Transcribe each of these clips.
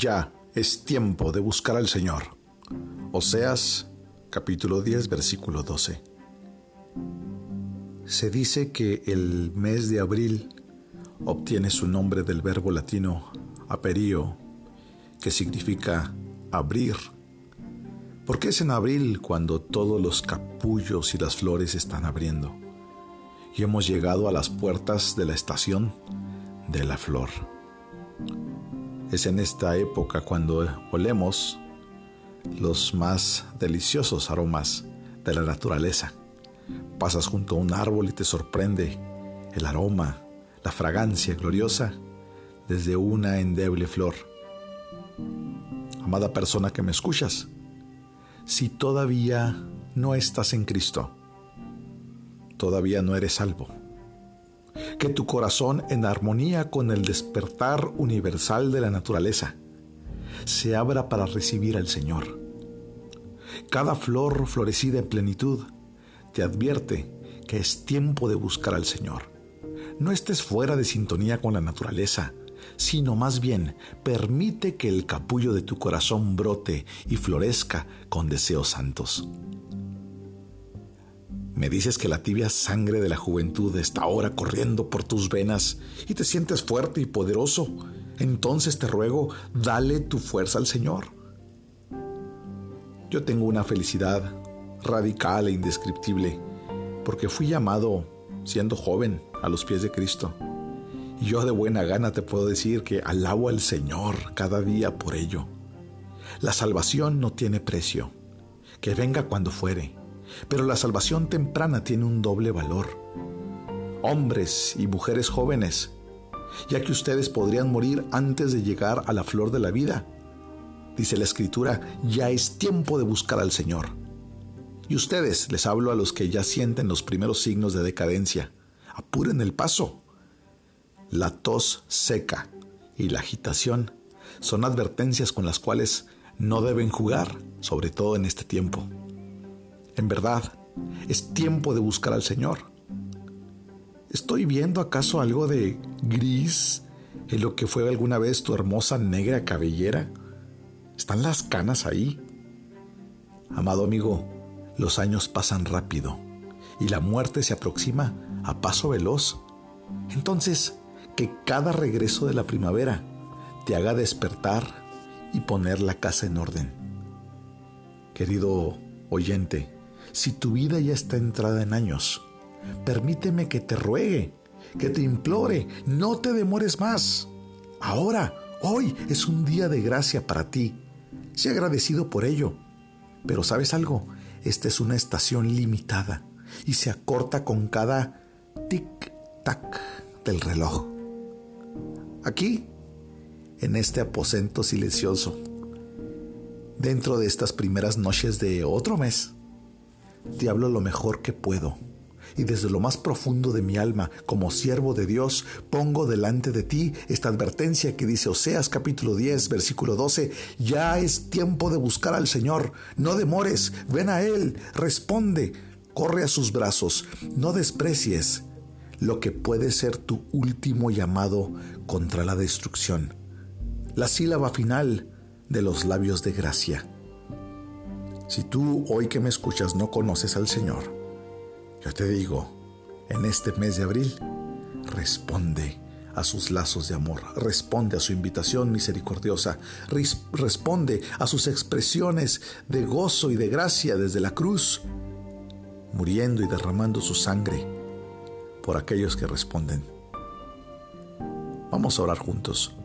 Ya es tiempo de buscar al Señor. Oseas capítulo 10 versículo 12. Se dice que el mes de abril obtiene su nombre del verbo latino aperio, que significa abrir. Porque es en abril cuando todos los capullos y las flores están abriendo. Y hemos llegado a las puertas de la estación de la flor. Es en esta época cuando olemos los más deliciosos aromas de la naturaleza. Pasas junto a un árbol y te sorprende el aroma, la fragancia gloriosa desde una endeble flor. Amada persona que me escuchas, si todavía no estás en Cristo, todavía no eres salvo. Que tu corazón en armonía con el despertar universal de la naturaleza se abra para recibir al Señor. Cada flor florecida en plenitud te advierte que es tiempo de buscar al Señor. No estés fuera de sintonía con la naturaleza, sino más bien permite que el capullo de tu corazón brote y florezca con deseos santos. Me dices que la tibia sangre de la juventud está ahora corriendo por tus venas y te sientes fuerte y poderoso. Entonces te ruego, dale tu fuerza al Señor. Yo tengo una felicidad radical e indescriptible porque fui llamado siendo joven a los pies de Cristo. Y yo de buena gana te puedo decir que alabo al Señor cada día por ello. La salvación no tiene precio, que venga cuando fuere, pero la salvación temprana tiene un doble valor. Hombres y mujeres jóvenes, ya que ustedes podrían morir antes de llegar a la flor de la vida. Dice la escritura, ya es tiempo de buscar al Señor. Y ustedes, les hablo a los que ya sienten los primeros signos de decadencia, apuren el paso. La tos seca y la agitación son advertencias con las cuales no deben jugar, sobre todo en este tiempo. En verdad, es tiempo de buscar al Señor. ¿Estoy viendo acaso algo de gris en lo que fue alguna vez tu hermosa negra cabellera? ¿Están las canas ahí? Amado amigo, los años pasan rápido y la muerte se aproxima a paso veloz. Entonces, que cada regreso de la primavera te haga despertar y poner la casa en orden. Querido oyente, si tu vida ya está entrada en años, permíteme que te ruegue, que te implore, no te demores más. Ahora, hoy es un día de gracia para ti. Sé agradecido por ello. Pero sabes algo, esta es una estación limitada y se acorta con cada tic-tac del reloj. Aquí, en este aposento silencioso, dentro de estas primeras noches de otro mes, te hablo lo mejor que puedo. Y desde lo más profundo de mi alma, como siervo de Dios, pongo delante de ti esta advertencia que dice Oseas capítulo 10, versículo 12, ya es tiempo de buscar al Señor, no demores, ven a Él, responde, corre a sus brazos, no desprecies lo que puede ser tu último llamado contra la destrucción. La sílaba final de los labios de gracia. Si tú hoy que me escuchas no conoces al Señor, yo te digo, en este mes de abril, responde a sus lazos de amor, responde a su invitación misericordiosa, responde a sus expresiones de gozo y de gracia desde la cruz, muriendo y derramando su sangre por aquellos que responden. Vamos a orar juntos.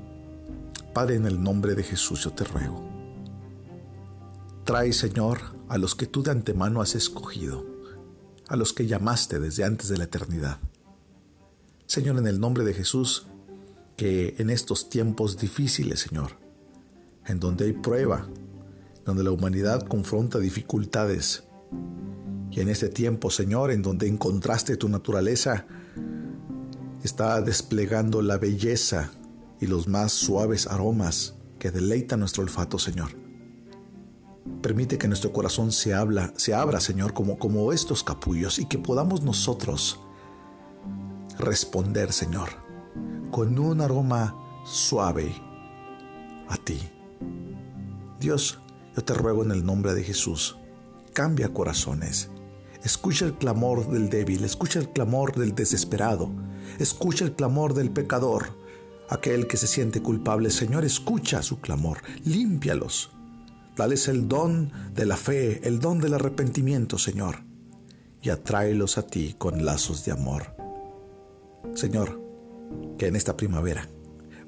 Padre, en el nombre de Jesús yo te ruego Trae, Señor, a los que tú de antemano has escogido, a los que llamaste desde antes de la eternidad. Señor, en el nombre de Jesús, que en estos tiempos difíciles, Señor, en donde hay prueba, donde la humanidad confronta dificultades, y en este tiempo, Señor, en donde encontraste tu naturaleza, está desplegando la belleza y los más suaves aromas que deleitan nuestro olfato, Señor. Permite que nuestro corazón se, habla, se abra, Señor, como, como estos capullos y que podamos nosotros responder, Señor, con un aroma suave a ti. Dios, yo te ruego en el nombre de Jesús, cambia corazones. Escucha el clamor del débil, escucha el clamor del desesperado, escucha el clamor del pecador, aquel que se siente culpable. Señor, escucha su clamor, límpialos. Dales el don de la fe, el don del arrepentimiento, Señor, y atráelos a ti con lazos de amor. Señor, que en esta primavera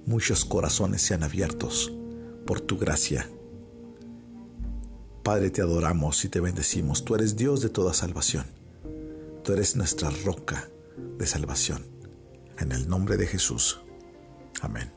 muchos corazones sean abiertos por tu gracia. Padre, te adoramos y te bendecimos. Tú eres Dios de toda salvación. Tú eres nuestra roca de salvación. En el nombre de Jesús. Amén.